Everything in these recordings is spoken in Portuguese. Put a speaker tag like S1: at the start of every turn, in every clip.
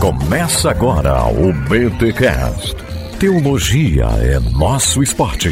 S1: Começa agora o BTCast. Teologia é nosso esporte.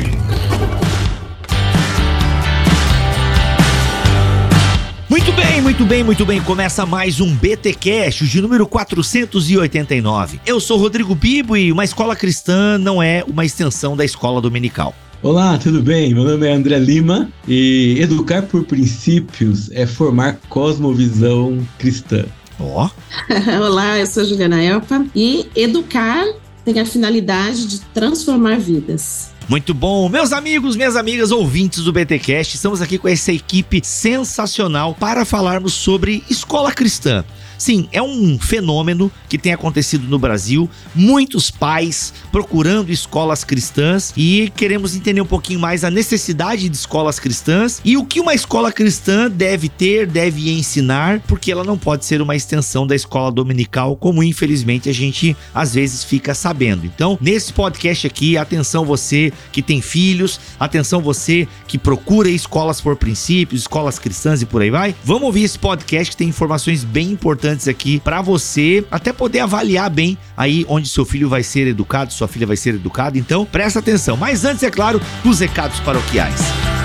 S2: Muito bem, muito bem, muito bem. Começa mais um BT Cash, de número 489. Eu sou Rodrigo Bibo e uma escola cristã não é uma extensão da escola dominical.
S3: Olá, tudo bem? Meu nome é André Lima e educar por princípios é formar cosmovisão cristã.
S2: Ó.
S4: Olá, eu sou Juliana Elpa e educar tem a finalidade de transformar vidas.
S2: Muito bom, meus amigos, minhas amigas, ouvintes do BTcast, estamos aqui com essa equipe sensacional para falarmos sobre escola cristã. Sim, é um fenômeno que tem acontecido no Brasil. Muitos pais procurando escolas cristãs e queremos entender um pouquinho mais a necessidade de escolas cristãs e o que uma escola cristã deve ter, deve ensinar, porque ela não pode ser uma extensão da escola dominical, como infelizmente a gente às vezes fica sabendo. Então, nesse podcast aqui, atenção você que tem filhos, atenção você que procura escolas por princípios, escolas cristãs e por aí vai. Vamos ouvir esse podcast que tem informações bem importantes importantes aqui para você até poder avaliar bem aí onde seu filho vai ser educado, sua filha vai ser educada. Então, presta atenção. Mas antes, é claro, os recados paroquiais.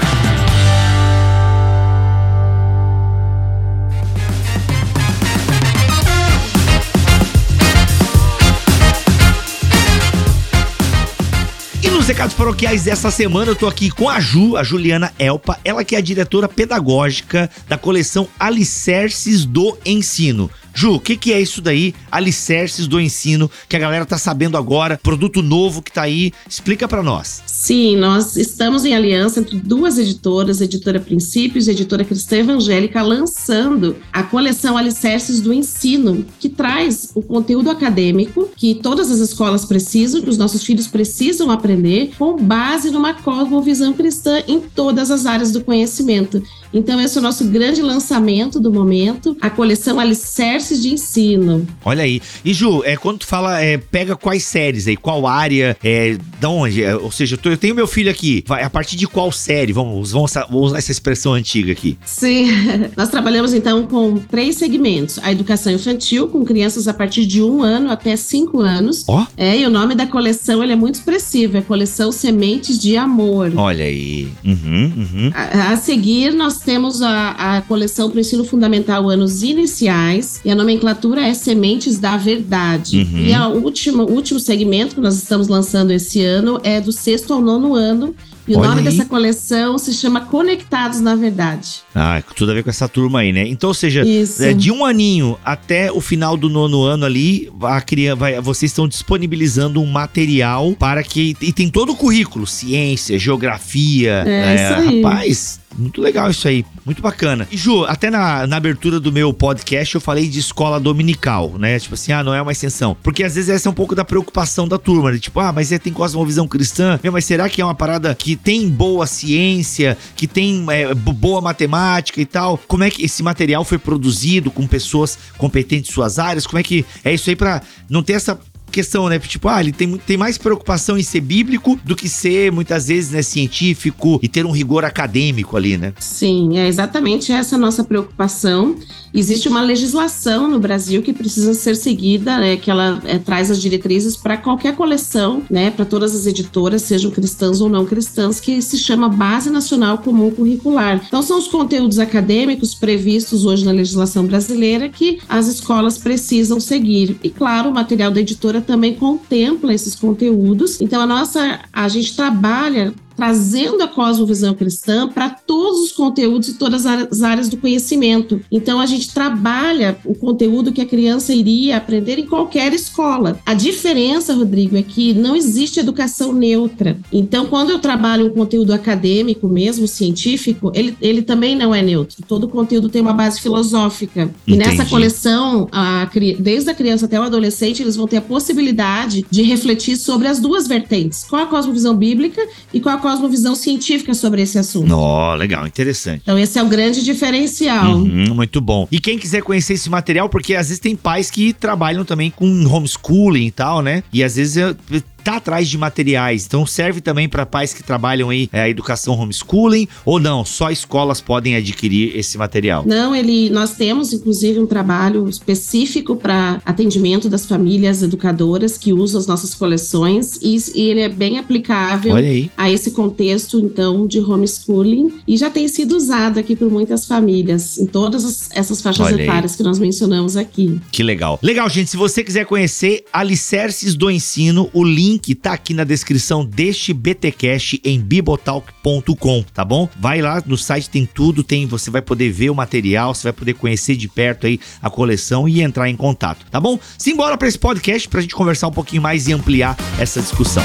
S2: Nos recados paroquiais dessa semana, eu tô aqui com a Ju, a Juliana Elpa, ela que é a diretora pedagógica da coleção Alicerces do Ensino. Ju, o que, que, é isso daí? Alicerces do ensino, que a galera tá sabendo agora, produto novo que tá aí. Explica para nós.
S4: Sim, nós estamos em aliança entre duas editoras, Editora Princípios e Editora Cristã Evangélica, lançando a coleção Alicerces do Ensino, que traz o conteúdo acadêmico que todas as escolas precisam, que os nossos filhos precisam aprender, com base numa cosmovisão cristã em todas as áreas do conhecimento. Então, esse é o nosso grande lançamento do momento, a coleção Alicerces de Ensino.
S2: Olha aí. E Ju, é, quando tu fala, é, pega quais séries aí, qual área, é, da onde? É, ou seja, eu tenho meu filho aqui, vai, a partir de qual série? Vamos, vamos, vamos usar essa expressão antiga aqui.
S4: Sim, nós trabalhamos então com três segmentos. A educação infantil, com crianças a partir de um ano até cinco anos.
S2: Ó. Oh.
S4: É, e o nome da coleção ele é muito expressivo, é Coleção Sementes de Amor.
S2: Olha aí. Uhum, uhum.
S4: A, a seguir, nós temos a, a coleção para o ensino fundamental anos iniciais e a nomenclatura é Sementes da Verdade. Uhum. E o último, segmento que nós estamos lançando esse ano é do sexto ao nono ano e o Olha nome aí. dessa coleção se chama Conectados na Verdade.
S2: Ah, tudo a ver com essa turma aí, né? Então, ou seja, é, de um aninho até o final do nono ano ali, a criança, vai, vocês estão disponibilizando um material para que. E tem todo o currículo: ciência, geografia.
S4: É, é.
S2: Rapaz, muito legal isso aí, muito bacana. E Ju, até na, na abertura do meu podcast eu falei de escola dominical, né? Tipo assim, ah, não é uma extensão. Porque às vezes essa é um pouco da preocupação da turma, né? Tipo, ah, mas é, tem cosmovisão cristã, Meu, mas será que é uma parada que tem boa ciência, que tem é, boa matemática e tal? Como é que esse material foi produzido com pessoas competentes em suas áreas? Como é que é isso aí para não ter essa questão, né? Tipo, ah, ele tem, tem mais preocupação em ser bíblico do que ser, muitas vezes, né, científico e ter um rigor acadêmico ali, né?
S4: Sim, é exatamente essa nossa preocupação. Existe uma legislação no Brasil que precisa ser seguida, né, que ela é, traz as diretrizes para qualquer coleção, né, para todas as editoras, sejam cristãs ou não cristãs, que se chama Base Nacional Comum Curricular. Então, são os conteúdos acadêmicos previstos hoje na legislação brasileira que as escolas precisam seguir. E, claro, o material da editora também contempla esses conteúdos. Então, a nossa, a gente trabalha trazendo a cosmovisão cristã para todos os conteúdos e todas as áreas do conhecimento. Então a gente trabalha o conteúdo que a criança iria aprender em qualquer escola. A diferença, Rodrigo, é que não existe educação neutra. Então quando eu trabalho um conteúdo acadêmico mesmo, científico, ele, ele também não é neutro. Todo conteúdo tem uma base filosófica. Entendi. E nessa coleção, a, desde a criança até o adolescente, eles vão ter a possibilidade de refletir sobre as duas vertentes. Qual a cosmovisão bíblica e qual a cosmovisão científica sobre esse assunto.
S2: Ó, oh, legal, interessante.
S4: Então esse é o grande diferencial.
S2: Uhum, muito bom. E quem quiser conhecer esse material, porque às vezes tem pais que trabalham também com homeschooling e tal, né? E às vezes tá atrás de materiais. Então serve também para pais que trabalham aí é, a educação homeschooling ou não? Só escolas podem adquirir esse material?
S4: Não, ele nós temos inclusive um trabalho específico para atendimento das famílias educadoras que usam as nossas coleções e, e ele é bem aplicável a esse contexto então de homeschooling e já tem sido usado aqui por muitas famílias em todas as, essas faixas Olha etárias aí. que nós mencionamos aqui.
S2: Que legal. Legal, gente. Se você quiser conhecer Alicerces do Ensino, o link tá aqui na descrição deste BTcast em bibotalk.com, tá bom? Vai lá no site tem tudo, tem você vai poder ver o material, você vai poder conhecer de perto aí a coleção e entrar em contato, tá bom? Simbora para esse podcast pra gente conversar um pouquinho mais e ampliar essa discussão.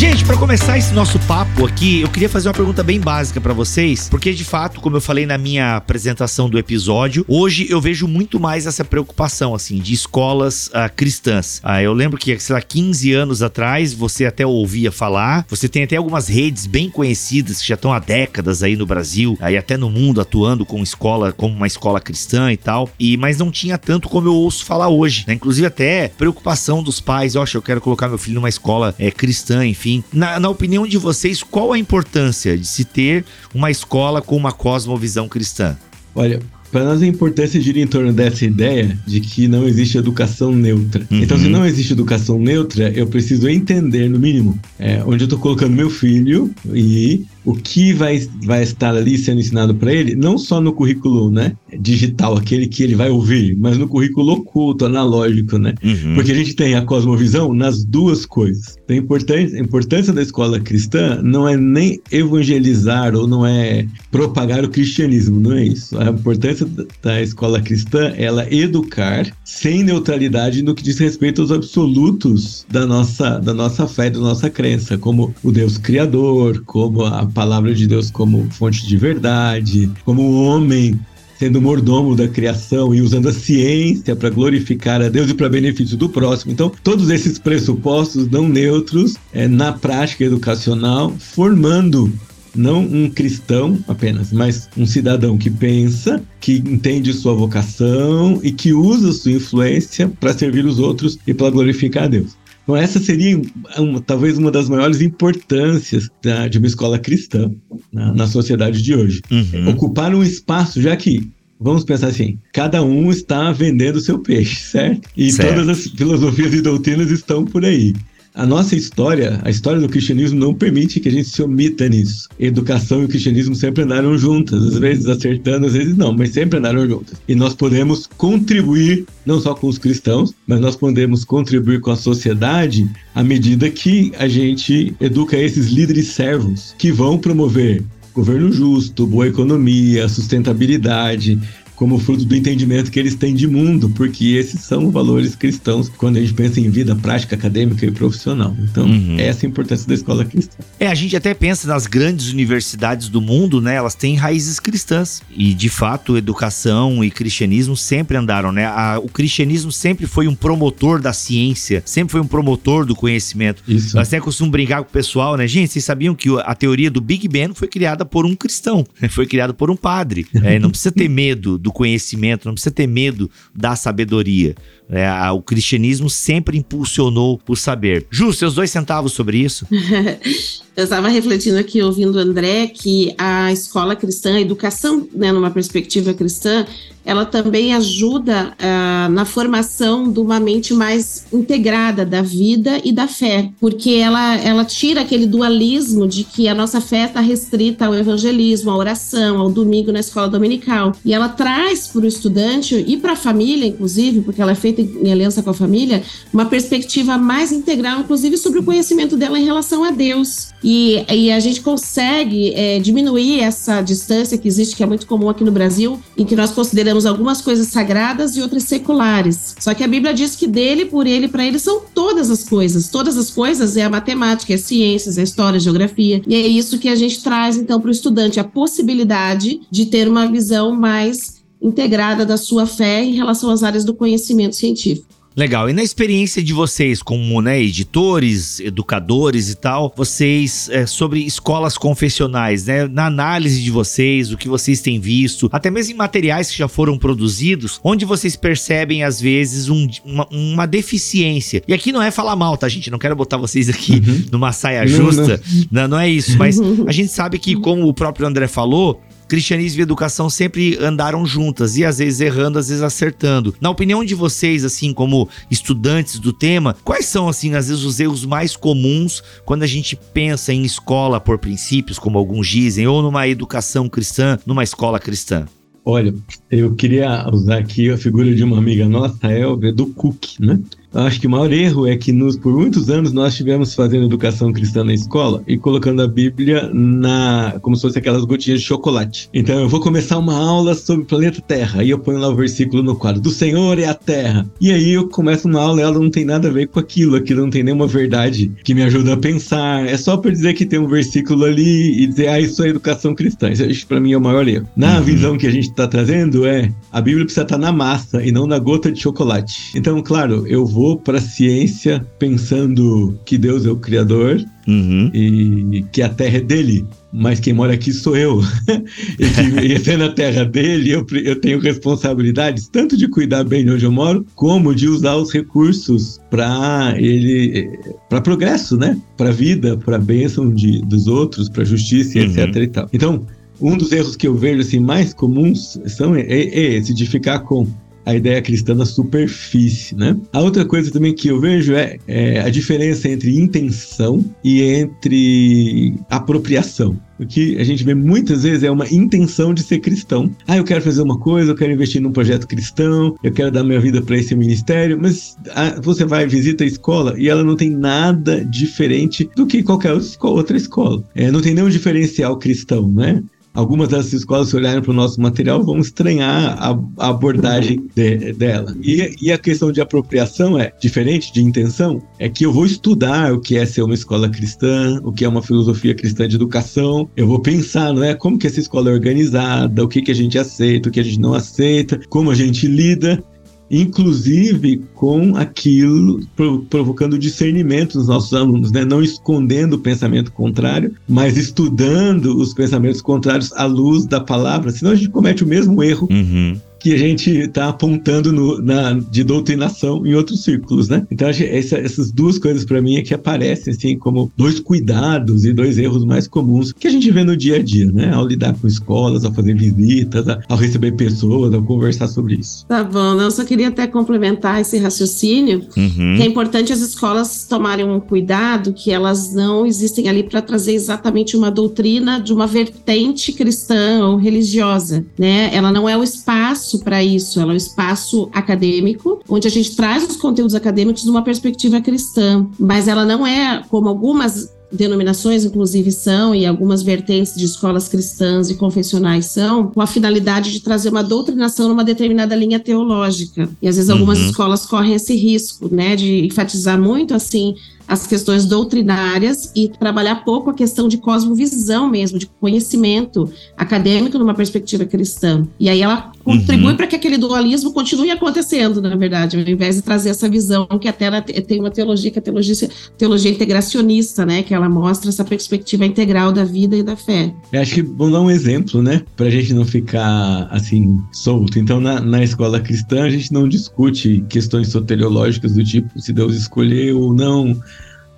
S2: Gente, para começar esse nosso papo aqui, eu queria fazer uma pergunta bem básica para vocês, porque de fato, como eu falei na minha apresentação do episódio, hoje eu vejo muito mais essa preocupação, assim, de escolas uh, cristãs. Uh, eu lembro que, sei lá, 15 anos atrás, você até ouvia falar, você tem até algumas redes bem conhecidas que já estão há décadas aí no Brasil, aí até no mundo atuando com escola, como uma escola cristã e tal, e mas não tinha tanto como eu ouço falar hoje, né? Inclusive até preocupação dos pais, acho, eu quero colocar meu filho numa escola é, cristã, enfim enfim. Na, na opinião de vocês, qual a importância de se ter uma escola com uma cosmovisão cristã?
S3: Olha, para nós a importância gira em torno dessa ideia de que não existe educação neutra. Uhum. Então, se não existe educação neutra, eu preciso entender, no mínimo, é, onde eu estou colocando meu filho e o que vai, vai estar ali sendo ensinado para ele, não só no currículo né, digital, aquele que ele vai ouvir, mas no currículo oculto, analógico, né? Uhum. Porque a gente tem a cosmovisão nas duas coisas. Então, a importância, a importância da escola cristã não é nem evangelizar ou não é propagar o cristianismo, não é isso. A importância da escola cristã é ela educar sem neutralidade no que diz respeito aos absolutos da nossa, da nossa fé, da nossa crença, como o Deus Criador, como a palavra de Deus como fonte de verdade, como o homem sendo mordomo da criação e usando a ciência para glorificar a Deus e para benefício do próximo. Então, todos esses pressupostos não neutros é, na prática educacional, formando não um cristão apenas, mas um cidadão que pensa, que entende sua vocação e que usa sua influência para servir os outros e para glorificar a Deus. Então, essa seria uma, talvez uma das maiores importâncias da, de uma escola cristã na, na sociedade de hoje. Uhum. Ocupar um espaço, já que vamos pensar assim: cada um está vendendo seu peixe, certo? E certo. todas as filosofias e doutrinas estão por aí. A nossa história, a história do cristianismo não permite que a gente se omita nisso. Educação e cristianismo sempre andaram juntas, às vezes acertando, às vezes não, mas sempre andaram juntas. E nós podemos contribuir, não só com os cristãos, mas nós podemos contribuir com a sociedade à medida que a gente educa esses líderes servos que vão promover governo justo, boa economia, sustentabilidade, como fruto do entendimento que eles têm de mundo, porque esses são valores cristãos quando a gente pensa em vida prática, acadêmica e profissional. Então, uhum. essa é a importância da escola cristã.
S2: É, a gente até pensa nas grandes universidades do mundo, né? Elas têm raízes cristãs. E, de fato, educação e cristianismo sempre andaram, né? A, o cristianismo sempre foi um promotor da ciência, sempre foi um promotor do conhecimento. Isso. Eu até costumo brincar com o pessoal, né? Gente, vocês sabiam que a teoria do Big Bang foi criada por um cristão, foi criada por um padre. É, não precisa ter medo do do conhecimento, não precisa ter medo da sabedoria. É, o cristianismo sempre impulsionou o saber. Ju, seus dois centavos sobre isso?
S4: Eu estava refletindo aqui, ouvindo o André, que a escola cristã, a educação, né, numa perspectiva cristã, ela também ajuda uh, na formação de uma mente mais integrada da vida e da fé, porque ela, ela tira aquele dualismo de que a nossa fé está restrita ao evangelismo, à oração, ao domingo na escola dominical. E ela traz para o estudante e para a família, inclusive, porque ela é feita em aliança com a família, uma perspectiva mais integral, inclusive sobre o conhecimento dela em relação a Deus. E, e a gente consegue é, diminuir essa distância que existe, que é muito comum aqui no Brasil, em que nós consideramos algumas coisas sagradas e outras seculares. Só que a Bíblia diz que dele, por ele, para ele são todas as coisas. Todas as coisas é a matemática, é ciências, é história, a geografia. E é isso que a gente traz, então, para o estudante, a possibilidade de ter uma visão mais integrada da sua fé em relação às áreas do conhecimento científico.
S2: Legal. E na experiência de vocês, como né, editores, educadores e tal, vocês é, sobre escolas confessionais, né? Na análise de vocês, o que vocês têm visto, até mesmo em materiais que já foram produzidos, onde vocês percebem às vezes um, uma, uma, deficiência. E aqui não é falar mal, tá, gente? Não quero botar vocês aqui uhum. numa saia justa. Não, não. não, não é isso. Mas a gente sabe que, como o próprio André falou, cristianismo e educação sempre andaram juntas e às vezes errando, às vezes acertando. Na opinião de vocês, assim, como estudantes do tema, quais são, assim, às vezes os erros mais comuns quando a gente pensa em escola por princípios, como alguns dizem, ou numa educação cristã, numa escola cristã?
S3: Olha, eu queria usar aqui a figura de uma amiga nossa, a Elvia, do Cook, né? Acho que o maior erro é que nos, por muitos anos nós estivemos fazendo educação cristã na escola e colocando a Bíblia na como se fosse aquelas gotinhas de chocolate. Então eu vou começar uma aula sobre o planeta Terra e eu ponho lá o versículo no quadro do Senhor é a Terra. E aí eu começo uma aula e ela não tem nada a ver com aquilo, aquilo não tem nenhuma verdade que me ajuda a pensar. É só para dizer que tem um versículo ali e dizer ah isso é educação cristã. Isso para mim é o maior erro. Na uhum. visão que a gente está trazendo é a Bíblia precisa estar tá na massa e não na gota de chocolate. Então claro eu vou vou para a ciência pensando que Deus é o Criador uhum. e que a Terra é dele, mas quem mora aqui sou eu. e que e sendo a terra dele, eu, eu tenho responsabilidades tanto de cuidar bem de onde eu moro, como de usar os recursos para ele para progresso, né? Para vida, para bênção de, dos outros, para justiça, uhum. etc. E tal. Então, um dos erros que eu vejo assim mais comuns são é, é esse de ficar com a ideia cristã na superfície, né? A outra coisa também que eu vejo é, é, a diferença entre intenção e entre apropriação. O que a gente vê muitas vezes é uma intenção de ser cristão. Ah, eu quero fazer uma coisa, eu quero investir num projeto cristão, eu quero dar minha vida para esse ministério, mas ah, você vai visita a escola e ela não tem nada diferente do que qualquer outra escola. É, não tem nenhum diferencial cristão, né? Algumas dessas escolas, se olharem para o nosso material, vão estranhar a, a abordagem de, dela. E, e, a questão de apropriação é diferente de intenção, é que eu vou estudar o que é ser uma escola cristã, o que é uma filosofia cristã de educação, eu vou pensar, não é, como que essa escola é organizada, o que, que a gente aceita, o que a gente não aceita, como a gente lida, inclusive com aquilo provocando discernimento nos nossos alunos, né? não escondendo o pensamento contrário, mas estudando os pensamentos contrários à luz da palavra, senão a gente comete o mesmo erro uhum que a gente está apontando no, na, de doutrinação em outros círculos, né? Então, essa, essas duas coisas para mim é que aparecem assim como dois cuidados e dois erros mais comuns que a gente vê no dia a dia, né? Ao lidar com escolas, ao fazer visitas, ao receber pessoas, ao conversar sobre isso.
S4: Tá bom, eu só queria até complementar esse raciocínio, uhum. que é importante as escolas tomarem um cuidado que elas não existem ali para trazer exatamente uma doutrina de uma vertente cristã ou religiosa, né? Ela não é o espaço espaço para isso, ela é um espaço acadêmico, onde a gente traz os conteúdos acadêmicos numa perspectiva cristã, mas ela não é como algumas denominações, inclusive, são, e algumas vertentes de escolas cristãs e confessionais são, com a finalidade de trazer uma doutrinação numa determinada linha teológica. E às vezes algumas uhum. escolas correm esse risco, né, de enfatizar muito assim as questões doutrinárias e trabalhar pouco a questão de cosmovisão mesmo, de conhecimento acadêmico numa perspectiva cristã. E aí ela contribui uhum. para que aquele dualismo continue acontecendo, na verdade, ao invés de trazer essa visão que até tem uma teologia, que é a teologia, teologia integracionista, né, que ela mostra essa perspectiva integral da vida e da fé.
S3: Eu acho que vamos dar um exemplo, né, para a gente não ficar assim solto. Então, na, na escola cristã a gente não discute questões soteriológicas do tipo se Deus escolheu ou não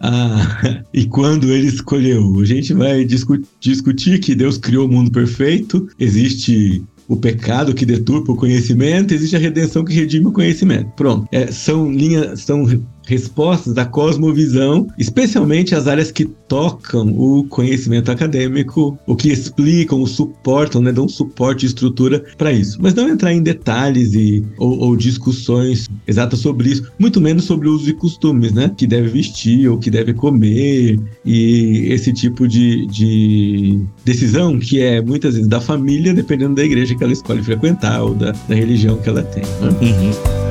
S3: ah, e quando ele escolheu? A gente vai discu discutir que Deus criou o mundo perfeito, existe o pecado que deturpa o conhecimento, existe a redenção que redime o conhecimento. Pronto. É, são linhas, são respostas da cosmovisão, especialmente as áreas que tocam o conhecimento acadêmico, o que explicam, o suportam, né, dão suporte e estrutura para isso. Mas não entrar em detalhes e, ou, ou, discussões exatas sobre isso, muito menos sobre usos e costumes, né, que deve vestir ou que deve comer e esse tipo de, de decisão que é muitas vezes da família, dependendo da igreja que ela escolhe frequentar ou da, da religião que ela tem. Né? Uhum.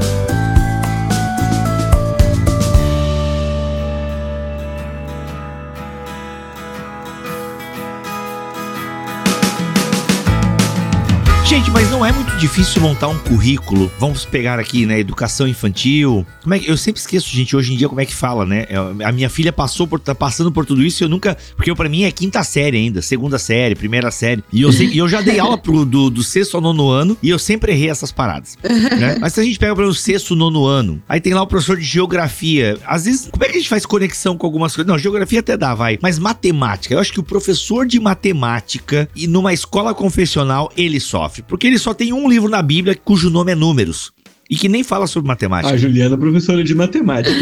S2: Difícil montar um currículo. Vamos pegar aqui, né, educação infantil. Como é que eu sempre esqueço, gente, hoje em dia como é que fala, né? É, a minha filha passou por tá passando por tudo isso e eu nunca, porque para mim é quinta série ainda, segunda série, primeira série. E eu, sei, eu já dei aula pro, do, do sexto ao nono ano e eu sempre errei essas paradas, né? Mas se a gente pega para o sexto, nono ano, aí tem lá o professor de geografia. Às vezes, como é que a gente faz conexão com algumas coisas? Não, geografia até dá, vai. Mas matemática, eu acho que o professor de matemática e numa escola confessional ele sofre porque ele só tem um livro na Bíblia cujo nome é Números e que nem fala sobre matemática.
S3: A Juliana é professora de matemática.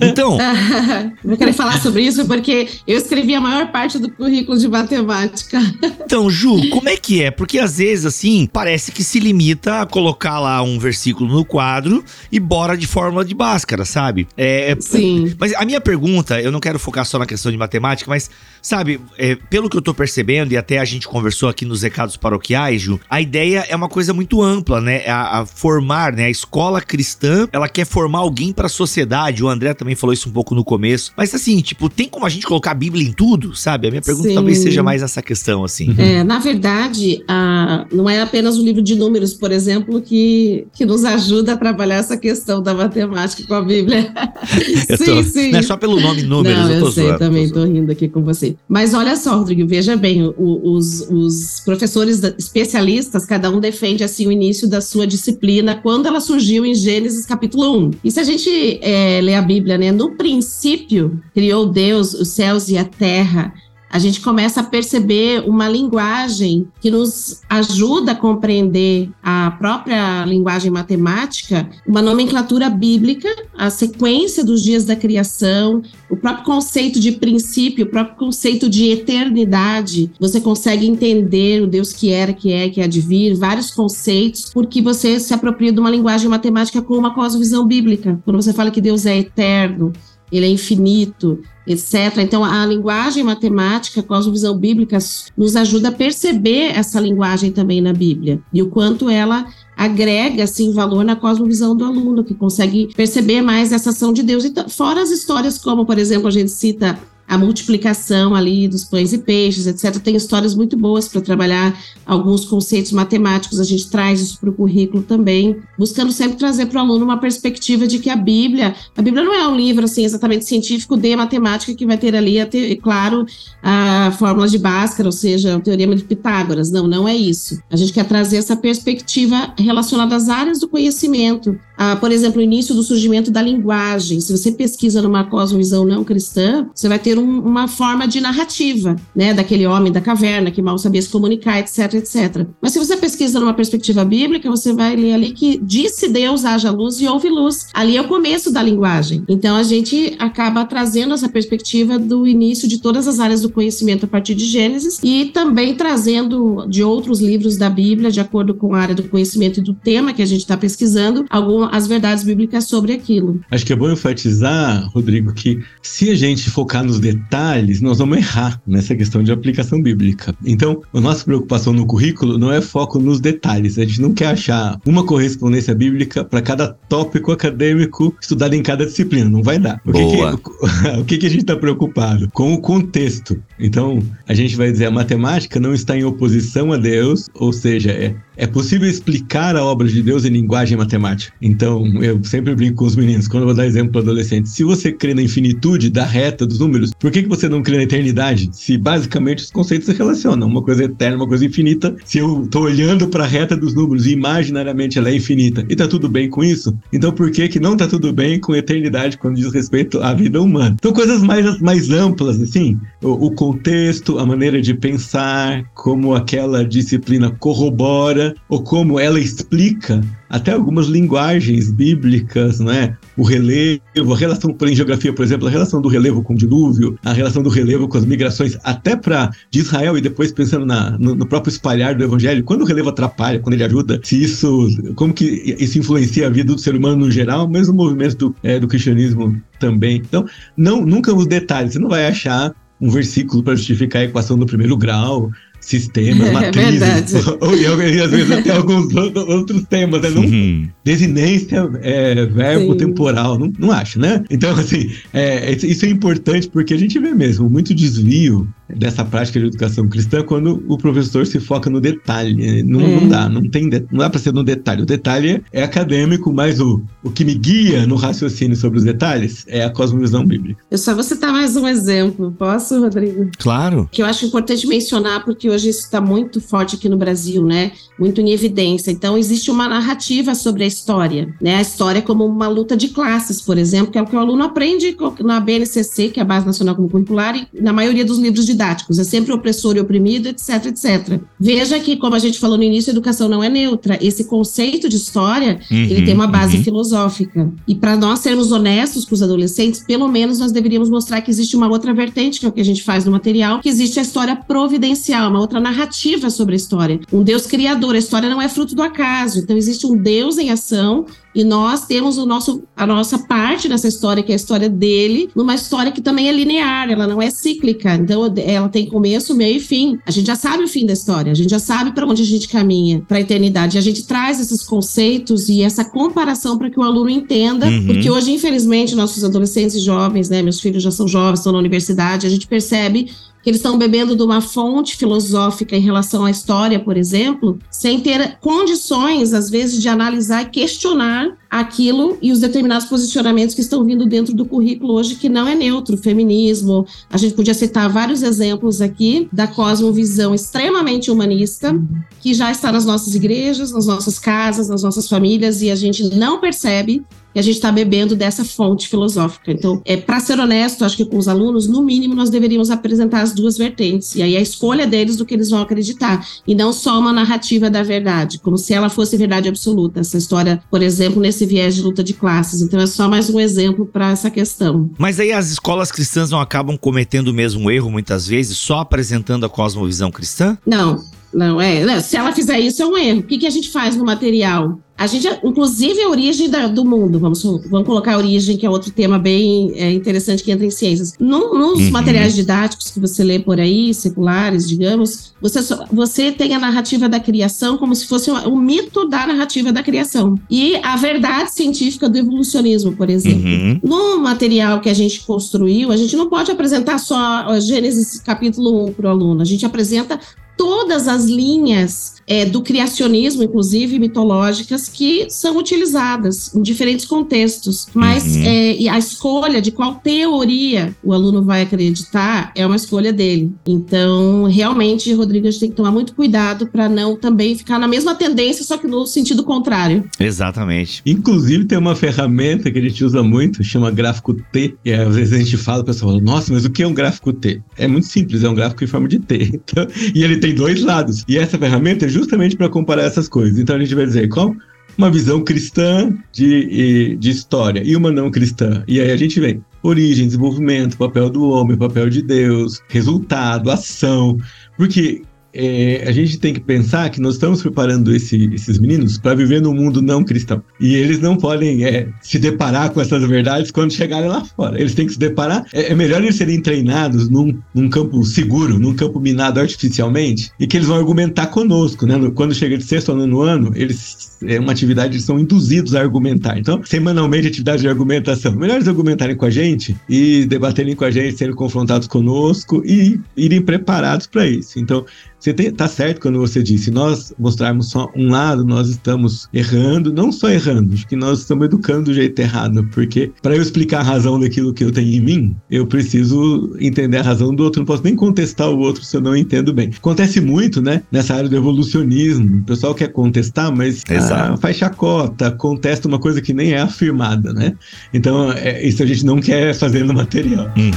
S2: Então.
S4: Vou querer falar sobre isso porque eu escrevi a maior parte do currículo de matemática.
S2: Então, Ju, como é que é? Porque às vezes, assim, parece que se limita a colocar lá um versículo no quadro e bora de fórmula de Bhaskara, sabe?
S4: É, Sim.
S2: Mas a minha pergunta, eu não quero focar só na questão de matemática, mas, sabe, é, pelo que eu tô percebendo, e até a gente conversou aqui nos recados paroquiais, Ju, a ideia é uma coisa muito ampla, né? A, a formar, né? A escola cristã, ela quer formar alguém para a sociedade. O André também falou isso um pouco no começo. Mas assim, tipo, tem como a gente colocar a Bíblia em tudo, sabe? A minha pergunta Sim. talvez seja mais essa questão, assim.
S4: É, na verdade, a, não é apenas o livro de números, por exemplo, que, que nos ajuda a trabalhar essa questão da matemática com a Bíblia.
S2: sim, tô, sim. Não é só pelo nome números,
S4: não,
S2: eu
S4: tô eu sei, zoando, também tô, tô rindo aqui com você. Mas olha só, Rodrigo, veja bem, os, os professores especialistas, cada um defende assim o início da sua disciplina quando ela surgiu em Gênesis capítulo 1. E se a gente é, ler a Bíblia, né? No princípio, criou Deus os céus e a terra a gente começa a perceber uma linguagem que nos ajuda a compreender a própria linguagem matemática, uma nomenclatura bíblica, a sequência dos dias da criação, o próprio conceito de princípio, o próprio conceito de eternidade. Você consegue entender o Deus que era, que é, que há de vir, vários conceitos, porque você se apropria de uma linguagem matemática com uma cosmovisão bíblica. Quando você fala que Deus é eterno, ele é infinito, etc. Então, a linguagem matemática, a cosmovisão bíblica, nos ajuda a perceber essa linguagem também na Bíblia e o quanto ela agrega assim valor na cosmovisão do aluno que consegue perceber mais essa ação de Deus. Então, fora as histórias como, por exemplo, a gente cita a multiplicação ali dos pães e peixes, etc. Tem histórias muito boas para trabalhar alguns conceitos matemáticos, a gente traz isso para o currículo também, buscando sempre trazer para o aluno uma perspectiva de que a Bíblia, a Bíblia não é um livro assim exatamente científico de matemática que vai ter ali, claro, a fórmula de Bhaskara, ou seja, o teorema de Pitágoras. Não, não é isso. A gente quer trazer essa perspectiva relacionada às áreas do conhecimento, ah, por exemplo, o início do surgimento da linguagem. Se você pesquisa numa cosmovisão não cristã, você vai ter um, uma forma de narrativa, né, daquele homem da caverna que mal sabia se comunicar, etc, etc. Mas se você pesquisa numa perspectiva bíblica, você vai ler ali que disse Deus haja luz e houve luz. Ali é o começo da linguagem. Então a gente acaba trazendo essa perspectiva do início de todas as áreas do conhecimento a partir de Gênesis e também trazendo de outros livros da Bíblia, de acordo com a área do conhecimento e do tema que a gente está pesquisando, algum as verdades bíblicas sobre aquilo.
S3: Acho que é bom enfatizar, Rodrigo, que se a gente focar nos detalhes, nós vamos errar nessa questão de aplicação bíblica. Então, a nossa preocupação no currículo não é foco nos detalhes. A gente não quer achar uma correspondência bíblica para cada tópico acadêmico estudado em cada disciplina. Não vai dar. O, que, que, o que, que a gente está preocupado? Com o contexto. Então, a gente vai dizer a matemática não está em oposição a Deus, ou seja, é, é possível explicar a obra de Deus em linguagem matemática. Então, eu sempre brinco com os meninos, quando eu vou dar exemplo para adolescente. Se você crê na infinitude da reta dos números, por que, que você não crê na eternidade? Se basicamente os conceitos se relacionam. Uma coisa é eterna, uma coisa é infinita. Se eu estou olhando para a reta dos números e imaginariamente ela é infinita e tá tudo bem com isso, então por que, que não tá tudo bem com eternidade quando diz respeito à vida humana? Então, coisas mais, mais amplas, assim, o, o contexto, a maneira de pensar, como aquela disciplina corrobora ou como ela explica até algumas linguagens bíblicas, né? O relevo, a relação, por em geografia, por exemplo, a relação do relevo com o dilúvio, a relação do relevo com as migrações, até para de Israel e depois pensando na, no, no, próprio espalhar do evangelho, quando o relevo atrapalha, quando ele ajuda, se isso, como que isso influencia a vida do ser humano no geral, mas o movimento do, é, do cristianismo também. Então, não, nunca os detalhes, você não vai achar um versículo para justificar a equação do primeiro grau, sistemas, matrizes, é ou, e, às vezes até alguns outros temas, né? Não, uhum. Desinência, é, verbo Sim. temporal, não, não acho, né? Então, assim, é, isso é importante porque a gente vê mesmo muito desvio dessa prática de educação cristã quando o professor se foca no detalhe. Não, é. não dá, não tem, não dá para ser no detalhe. O detalhe é acadêmico, mas o, o que me guia no raciocínio sobre os detalhes é a cosmovisão bíblica.
S4: Eu só vou citar mais um exemplo. Posso, Rodrigo?
S2: Claro.
S4: Que eu acho importante mencionar porque hoje isso está muito forte aqui no Brasil, né? Muito em evidência. Então existe uma narrativa sobre a história, né? A história como uma luta de classes, por exemplo, que é o que o aluno aprende na BNCC, que é a Base Nacional Comum Curricular, e na maioria dos livros didáticos. É sempre opressor e oprimido, etc, etc. Veja que, como a gente falou no início, a educação não é neutra. Esse conceito de história, uhum, ele tem uma base uhum. filosófica. E para nós sermos honestos com os adolescentes, pelo menos nós deveríamos mostrar que existe uma outra vertente, que é o que a gente faz no material, que existe a história providencial, uma outra narrativa sobre a história. Um Deus criador. A história não é fruto do acaso. Então existe um Deus em ação e nós temos o nosso, a nossa parte nessa história, que é a história dele, numa história que também é linear, ela não é cíclica. Então, ela tem começo, meio e fim. A gente já sabe o fim da história, a gente já sabe para onde a gente caminha, para a eternidade. E a gente traz esses conceitos e essa comparação para que o aluno entenda, uhum. porque hoje, infelizmente, nossos adolescentes e jovens, né, meus filhos já são jovens, estão na universidade, a gente percebe que eles estão bebendo de uma fonte filosófica em relação à história, por exemplo, sem ter condições, às vezes, de analisar e questionar aquilo e os determinados posicionamentos que estão vindo dentro do currículo hoje, que não é neutro, feminismo. A gente podia citar vários exemplos aqui da cosmovisão extremamente humanista, que já está nas nossas igrejas, nas nossas casas, nas nossas famílias, e a gente não percebe e a gente está bebendo dessa fonte filosófica. Então, é para ser honesto, acho que com os alunos, no mínimo, nós deveríamos apresentar as duas vertentes. E aí a escolha deles do que eles vão acreditar. E não só uma narrativa da verdade, como se ela fosse verdade absoluta. Essa história, por exemplo, nesse viés de luta de classes. Então, é só mais um exemplo para essa questão.
S2: Mas aí as escolas cristãs não acabam cometendo o mesmo erro, muitas vezes, só apresentando a cosmovisão cristã?
S4: Não, não, é. Se ela fizer isso, é um erro. O que, que a gente faz no material? A gente, inclusive, a origem da, do mundo, vamos, vamos colocar a origem, que é outro tema bem é, interessante que entra em ciências. No, nos uhum. materiais didáticos que você lê por aí, seculares, digamos, você, você tem a narrativa da criação como se fosse o um, um mito da narrativa da criação. E a verdade científica do evolucionismo, por exemplo. Uhum. No material que a gente construiu, a gente não pode apresentar só Gênesis capítulo 1 para o aluno, a gente apresenta todas as linhas é, do criacionismo, inclusive mitológicas, que são utilizadas em diferentes contextos. Mas uhum. é, a escolha de qual teoria o aluno vai acreditar é uma escolha dele. Então, realmente, Rodrigo, a gente tem que tomar muito cuidado para não também ficar na mesma tendência, só que no sentido contrário.
S2: Exatamente.
S3: Inclusive, tem uma ferramenta que a gente usa muito, chama gráfico T, e às vezes a gente fala, o pessoal fala, nossa, mas o que é um gráfico T? É muito simples, é um gráfico em forma de T. Então, e ele tem dois lados. E essa ferramenta é justamente para comparar essas coisas. Então a gente vai dizer qual uma visão cristã de, de história e uma não cristã. E aí a gente vem origem, desenvolvimento, papel do homem, papel de Deus, resultado, ação. Porque é, a gente tem que pensar que nós estamos preparando esse, esses meninos para viver num mundo não cristão. E eles não podem é, se deparar com essas verdades quando chegarem lá fora. Eles têm que se deparar. É, é melhor eles serem treinados num, num, campo seguro, num campo minado artificialmente, e que eles vão argumentar conosco. Né? Quando chega de sexto ano no ano, eles é uma atividade, eles são induzidos a argumentar. Então, semanalmente, atividade de argumentação. Melhor eles argumentarem com a gente e debaterem com a gente, sendo confrontados conosco e irem preparados para isso. Então, você tem, tá certo quando você disse, nós mostrarmos só um lado, nós estamos errando, não só errando, acho que nós estamos educando do jeito errado, porque para eu explicar a razão daquilo que eu tenho em mim, eu preciso entender a razão do outro, não posso nem contestar o outro se eu não entendo bem. Acontece muito, né, nessa área do evolucionismo, o pessoal quer contestar, mas ah, faz chacota, contesta uma coisa que nem é afirmada, né? Então, é, isso a gente não quer fazer no material.
S2: Uhum.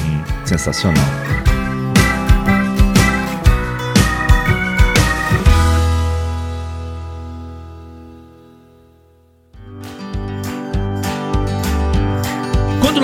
S2: Sensacional.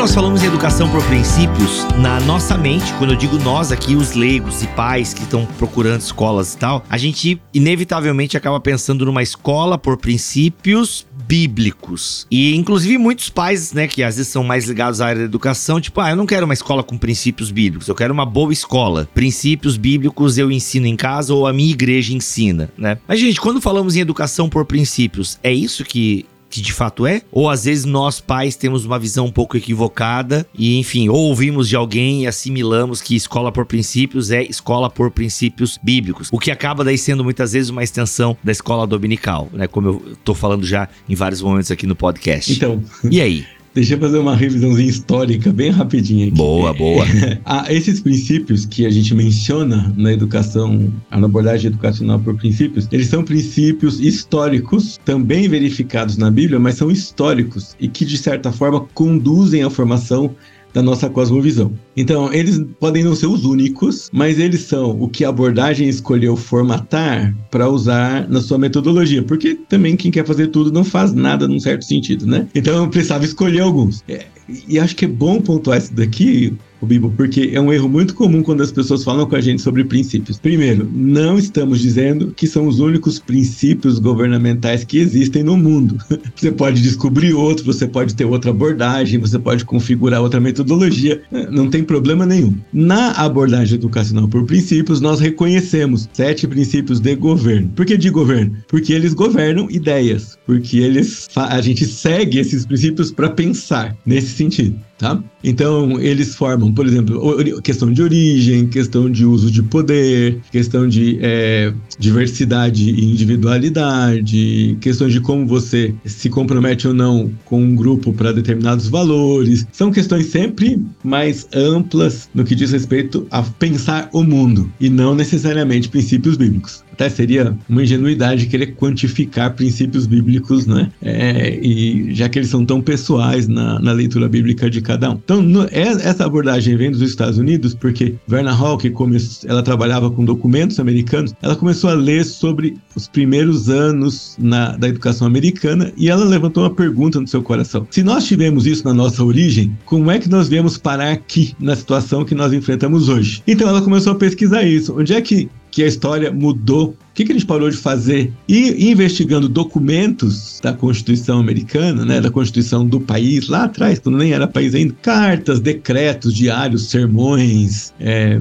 S2: Nós falamos em educação por princípios, na nossa mente, quando eu digo nós aqui, os leigos e pais que estão procurando escolas e tal, a gente inevitavelmente acaba pensando numa escola por princípios bíblicos. E inclusive muitos pais, né, que às vezes são mais ligados à área da educação, tipo, ah, eu não quero uma escola com princípios bíblicos, eu quero uma boa escola. Princípios bíblicos eu ensino em casa ou a minha igreja ensina, né? Mas gente, quando falamos em educação por princípios, é isso que que de fato é? Ou às vezes nós pais temos uma visão um pouco equivocada e, enfim, ou ouvimos de alguém e assimilamos que escola por princípios é escola por princípios bíblicos, o que acaba daí sendo muitas vezes uma extensão da escola dominical, né? Como eu tô falando já em vários momentos aqui no podcast.
S3: Então.
S2: E aí?
S3: Deixa eu fazer uma revisãozinha histórica bem rapidinha aqui.
S2: Boa, boa.
S3: ah, esses princípios que a gente menciona na educação, na abordagem educacional por princípios, eles são princípios históricos, também verificados na Bíblia, mas são históricos e que, de certa forma, conduzem à formação da nossa cosmovisão. Então, eles podem não ser os únicos, mas eles são o que a abordagem escolheu formatar para usar na sua metodologia, porque também quem quer fazer tudo não faz nada num certo sentido, né? Então, eu precisava escolher alguns. É, e acho que é bom pontuar isso daqui, o Bibo, porque é um erro muito comum quando as pessoas falam com a gente sobre princípios. Primeiro, não estamos dizendo que são os únicos princípios governamentais que existem no mundo. Você pode descobrir outro, você pode ter outra abordagem, você pode configurar outra metodologia, não tem problema nenhum. Na abordagem educacional por princípios, nós reconhecemos sete princípios de governo. Por que de governo? Porque eles governam ideias, porque eles a gente segue esses princípios para pensar nesse sentido. Tá? Então, eles formam, por exemplo, questão de origem, questão de uso de poder, questão de é, diversidade e individualidade, questões de como você se compromete ou não com um grupo para determinados valores. São questões sempre mais amplas no que diz respeito a pensar o mundo e não necessariamente princípios bíblicos. Até seria uma ingenuidade querer quantificar princípios bíblicos, né? É, e já que eles são tão pessoais na, na leitura bíblica de cada um. Então, no, é, essa abordagem vem dos Estados Unidos porque Verna que come, ela trabalhava com documentos americanos, ela começou a ler sobre os primeiros anos na, da educação americana e ela levantou uma pergunta no seu coração. Se nós tivemos isso na nossa origem, como é que nós viemos parar aqui na situação que nós enfrentamos hoje? Então ela começou a pesquisar isso. Onde é que que a história mudou o que, que gente parou de fazer? E investigando documentos da Constituição americana, né, da Constituição do país, lá atrás, quando nem era país ainda, cartas, decretos, diários, sermões, é,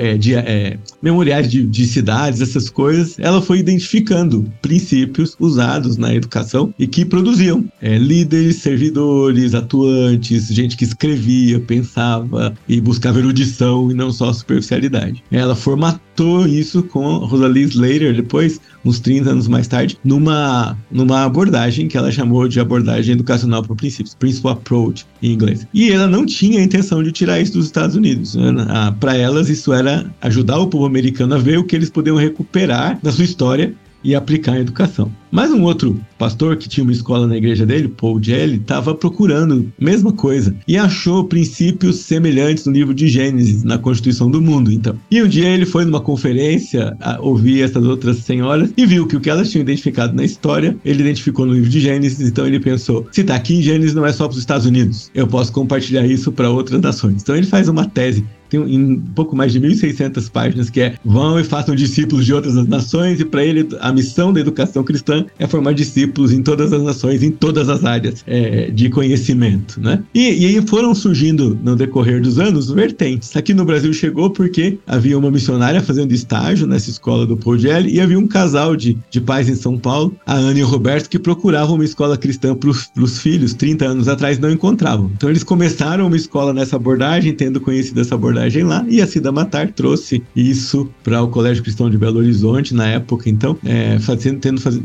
S3: é, de, é, memoriais de, de cidades, essas coisas, ela foi identificando princípios usados na educação e que produziam é, líderes, servidores, atuantes, gente que escrevia, pensava e buscava erudição e não só superficialidade. Ela formatou isso com Rosalie Slater depois, uns 30 anos mais tarde, numa, numa abordagem que ela chamou de abordagem educacional por princípios, Principal Approach em inglês. E ela não tinha a intenção de tirar isso dos Estados Unidos. Né? Para elas, isso era ajudar o povo americano a ver o que eles podiam recuperar da sua história e aplicar a educação. Mas um outro pastor que tinha uma escola na igreja dele, Paul Jelly, estava procurando a mesma coisa e achou princípios semelhantes no livro de Gênesis, na Constituição do Mundo, então. E um dia ele foi numa conferência ouvir essas outras senhoras e viu que o que elas tinham identificado na história, ele identificou no livro de Gênesis, então ele pensou: se está aqui em Gênesis não é só para os Estados Unidos, eu posso compartilhar isso para outras nações. Então ele faz uma tese tem um pouco mais de 1.600 páginas, que é vão e façam discípulos de outras nações, e para ele a missão da educação cristã é formar discípulos em todas as nações, em todas as áreas é, de conhecimento, né? E, e aí foram surgindo, no decorrer dos anos, vertentes. Aqui no Brasil chegou porque havia uma missionária fazendo estágio nessa escola do Paul Gelli, e havia um casal de, de pais em São Paulo, a Ana e o Roberto, que procuravam uma escola cristã para os filhos, 30 anos atrás, não encontravam. Então eles começaram uma escola nessa abordagem, tendo conhecido essa abordagem abordagem lá e a Cida Matar trouxe isso para o Colégio Cristão de Belo Horizonte na época, então, é, fazendo, tendo faz,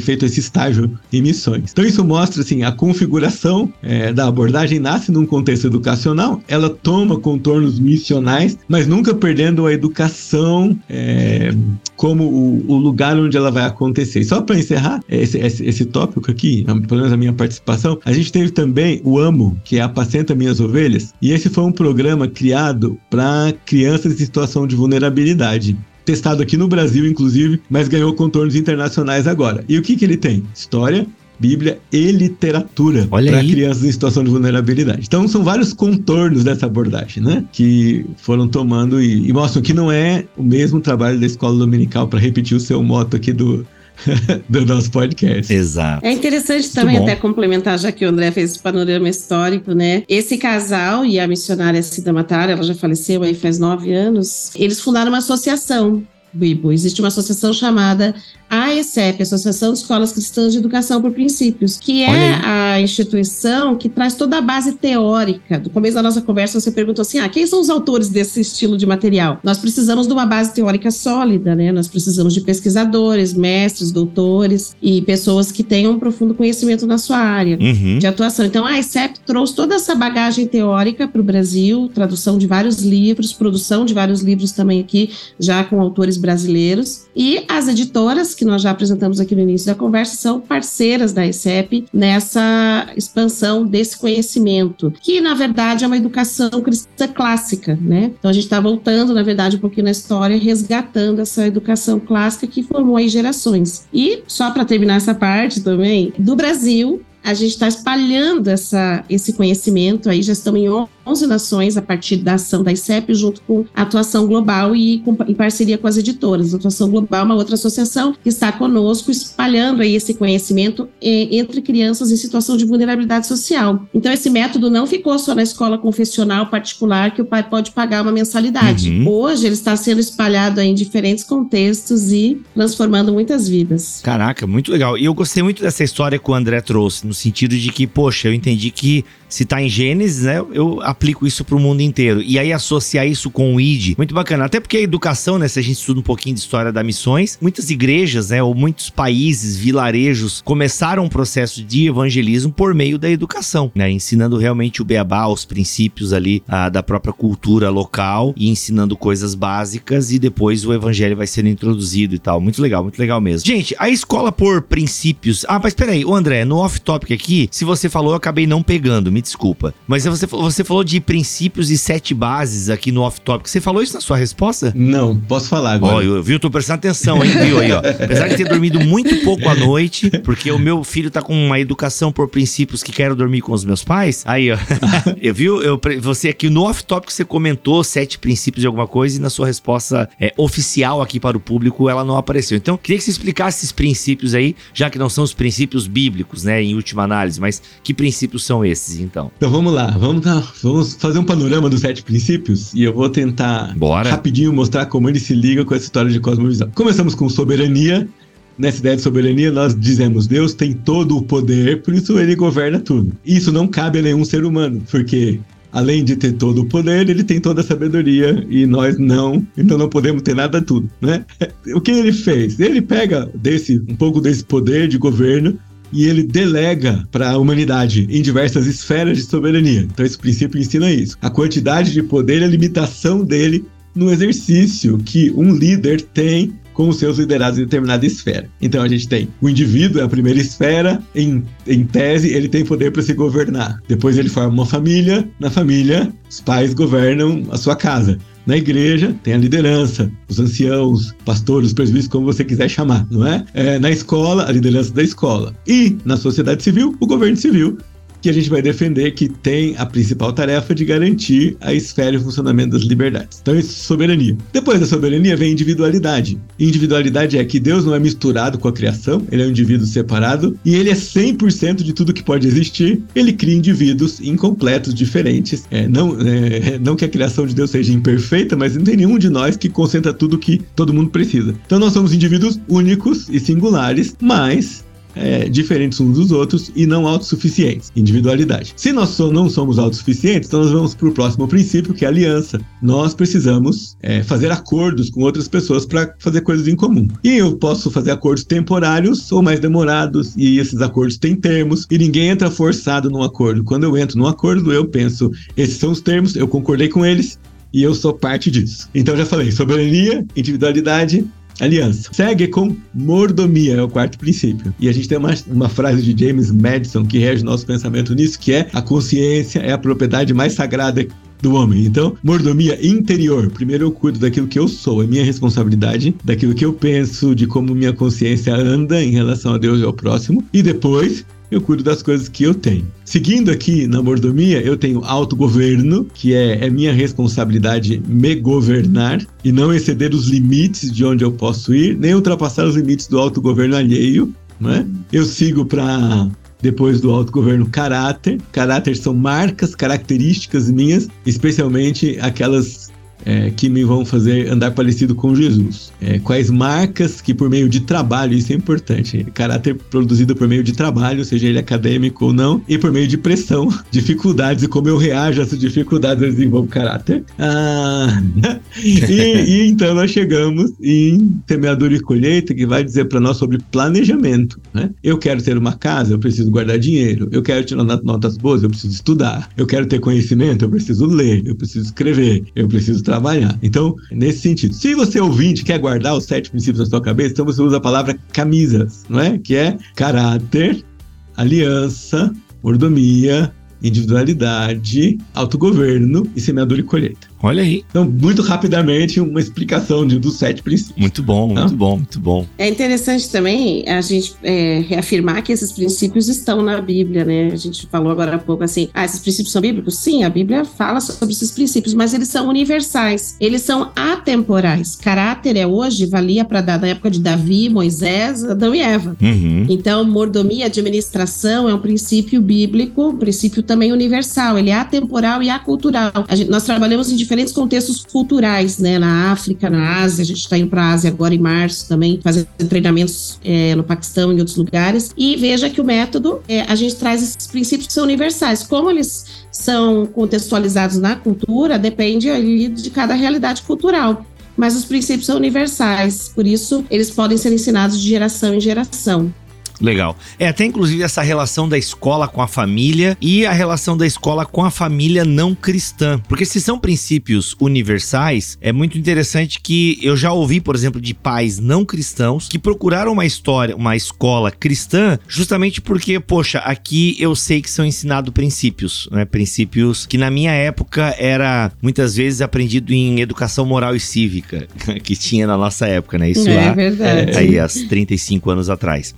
S3: feito esse estágio em missões. Então isso mostra assim a configuração é, da abordagem nasce num contexto educacional, ela toma contornos missionais, mas nunca perdendo a educação é, como o, o, lugar onde ela vai acontecer. E só para encerrar esse, esse, esse, tópico aqui, pelo menos a minha participação, a gente teve também o AMO, que é Apacenta Minhas Ovelhas, e esse foi um programa criado para crianças em situação de vulnerabilidade testado aqui no Brasil, inclusive, mas ganhou contornos internacionais agora. E o que, que ele tem? História, Bíblia e literatura para crianças em situação de vulnerabilidade. Então são vários contornos dessa abordagem, né? Que foram tomando e, e mostram que não é o mesmo trabalho da escola dominical para repetir o seu moto aqui do do nosso podcast.
S2: Exato.
S4: É interessante também até complementar, já que o André fez esse panorama histórico, né? Esse casal e a missionária Cida Matar, ela já faleceu aí faz nove anos, eles fundaram uma associação Bibo. Existe uma associação chamada a ESEP, Associação de Escolas Cristãs de Educação por Princípios, que é a instituição que traz toda a base teórica. Do começo da nossa conversa, você perguntou assim: ah, quem são os autores desse estilo de material? Nós precisamos de uma base teórica sólida, né? Nós precisamos de pesquisadores, mestres, doutores e pessoas que tenham um profundo conhecimento na sua área uhum. de atuação. Então, a ESEP trouxe toda essa bagagem teórica para o Brasil, tradução de vários livros, produção de vários livros também aqui, já com autores brasileiros. E as editoras que nós já apresentamos aqui no início da conversa, são parceiras da ESEP nessa expansão desse conhecimento, que na verdade é uma educação cristã clássica, né? Então a gente está voltando, na verdade, um pouquinho na história, resgatando essa educação clássica que formou aí gerações. E só para terminar essa parte também, do Brasil, a gente está espalhando essa, esse conhecimento aí, já estamos em 11 nações a partir da ação da ICEP, junto com a Atuação Global e com, em parceria com as editoras. A Atuação Global é uma outra associação que está conosco, espalhando aí esse conhecimento eh, entre crianças em situação de vulnerabilidade social. Então, esse método não ficou só na escola confessional particular, que o pai pode pagar uma mensalidade. Uhum. Hoje, ele está sendo espalhado em diferentes contextos e transformando muitas vidas.
S2: Caraca, muito legal. E eu gostei muito dessa história que o André trouxe, no sentido de que, poxa, eu entendi que se está em Gênesis, né, eu aplico isso para o mundo inteiro. E aí associar isso com o ID, muito bacana. Até porque a educação, né, se a gente estuda um pouquinho de história da missões, muitas igrejas, né, ou muitos países, vilarejos, começaram um processo de evangelismo por meio da educação, né, ensinando realmente o beabá, os princípios ali a, da própria cultura local e ensinando coisas básicas e depois o evangelho vai sendo introduzido e tal. Muito legal, muito legal mesmo. Gente, a escola por princípios. Ah, mas peraí, o André, no off-topic aqui, se você falou, eu acabei não pegando me desculpa. Mas você, você falou de princípios e sete bases aqui no off-topic. Você falou isso na sua resposta?
S3: Não, posso falar agora.
S2: Ó, eu, viu? Tô prestando atenção, hein? Viu aí, ó. Apesar de ter dormido muito pouco à noite, porque o meu filho tá com uma educação por princípios que quero dormir com os meus pais. Aí, ó. eu viu? Eu, você aqui no off-topic você comentou sete princípios de alguma coisa e na sua resposta é, oficial aqui para o público ela não apareceu. Então, queria que você explicasse esses princípios aí, já que não são os princípios bíblicos, né, em última análise, mas que princípios são esses, então?
S3: Então vamos lá, vamos, vamos fazer um panorama dos sete princípios e eu vou tentar
S2: Bora.
S3: rapidinho mostrar como ele se liga com essa história de cosmovisão. Começamos com soberania. Nessa ideia de soberania, nós dizemos Deus tem todo o poder, por isso ele governa tudo. Isso não cabe a nenhum ser humano, porque além de ter todo o poder, ele tem toda a sabedoria e nós não, então não podemos ter nada tudo, né? O que ele fez? Ele pega desse um pouco desse poder de governo e ele delega para a humanidade em diversas esferas de soberania. Então, esse princípio ensina isso. A quantidade de poder e a limitação dele no exercício que um líder tem com os seus liderados em determinada esfera. Então a gente tem o indivíduo, é a primeira esfera, em, em tese ele tem poder para se governar. Depois ele forma uma família, na família os pais governam a sua casa. Na igreja tem a liderança, os anciãos, pastores, presbíteros, como você quiser chamar, não é? é? Na escola, a liderança da escola. E na sociedade civil, o governo civil, que a gente vai defender que tem a principal tarefa de garantir a esfera e o funcionamento das liberdades. Então, isso é soberania. Depois da soberania vem individualidade. Individualidade é que Deus não é misturado com a criação, ele é um indivíduo separado e ele é 100% de tudo que pode existir. Ele cria indivíduos incompletos, diferentes. É, não, é, não que a criação de Deus seja imperfeita, mas não tem nenhum de nós que concentra tudo que todo mundo precisa. Então, nós somos indivíduos únicos e singulares, mas é, diferentes uns dos outros e não autossuficientes. Individualidade. Se nós não somos autossuficientes, então nós vamos para o próximo princípio, que é aliança. Nós precisamos é, fazer acordos com outras pessoas para fazer coisas em comum. E eu posso fazer acordos temporários ou mais demorados, e esses acordos têm termos, e ninguém entra forçado num acordo. Quando eu entro num acordo, eu penso, esses são os termos, eu concordei com eles, e eu sou parte disso. Então já falei, soberania, individualidade, aliança. Segue com mordomia, é o quarto princípio. E a gente tem uma, uma frase de James Madison que rege nosso pensamento nisso, que é a consciência é a propriedade mais sagrada do homem. Então, mordomia interior. Primeiro eu cuido daquilo que eu sou, é minha responsabilidade, daquilo que eu penso, de como minha consciência anda em relação a Deus e ao próximo. E depois eu cuido das coisas que eu tenho. Seguindo aqui na mordomia, eu tenho autogoverno, que é, é minha responsabilidade me governar e não exceder os limites de onde eu posso ir, nem ultrapassar os limites do autogoverno alheio. Né? Eu sigo para depois do autogoverno caráter. Caráter são marcas, características minhas, especialmente aquelas é, que me vão fazer andar parecido com Jesus? É, quais marcas que, por meio de trabalho, isso é importante, caráter produzido por meio de trabalho, seja ele acadêmico ou não, e por meio de pressão, dificuldades e como eu reajo a essas dificuldades, eu desenvolvo caráter. Ah, e, e, então nós chegamos em semeadura e colheita, que vai dizer para nós sobre planejamento. Né? Eu quero ter uma casa, eu preciso guardar dinheiro. Eu quero tirar notas boas, eu preciso estudar. Eu quero ter conhecimento, eu preciso ler, eu preciso escrever, eu preciso trabalhar. Então, nesse sentido, se você ouvinte quer guardar os sete princípios na sua cabeça, então você usa a palavra camisas, não é? Que é caráter, aliança, mordomia, individualidade, autogoverno e semeadura e colheita.
S2: Olha aí.
S3: Então, muito rapidamente, uma explicação de, dos sete princípios.
S2: Muito bom, muito ah. bom, muito bom.
S4: É interessante também a gente é, reafirmar que esses princípios estão na Bíblia, né? A gente falou agora há pouco assim, ah, esses princípios são bíblicos? Sim, a Bíblia fala sobre esses princípios, mas eles são universais, eles são atemporais. Caráter é hoje, valia para dar na época de Davi, Moisés, Adão e Eva. Uhum. Então, mordomia, administração é um princípio bíblico, um princípio também universal, ele é atemporal e acultural. Gente, nós trabalhamos em diferentes contextos culturais, né? Na África, na Ásia, a gente está indo para a Ásia agora em março também, fazendo treinamentos é, no Paquistão e em outros lugares. E veja que o método, é, a gente traz esses princípios que são universais. Como eles são contextualizados na cultura, depende ali de cada realidade cultural mas os princípios são universais, por isso eles podem ser ensinados de geração em geração.
S2: Legal. É até inclusive essa relação da escola com a família e a relação da escola com a família não cristã. Porque se são princípios universais, é muito interessante que eu já ouvi, por exemplo, de pais não cristãos que procuraram uma história, uma escola cristã, justamente porque, poxa, aqui eu sei que são ensinados princípios, né? Princípios que na minha época era muitas vezes aprendido em educação moral e cívica, que tinha na nossa época, né?
S4: Isso é lá, verdade.
S2: aí, há 35 anos atrás.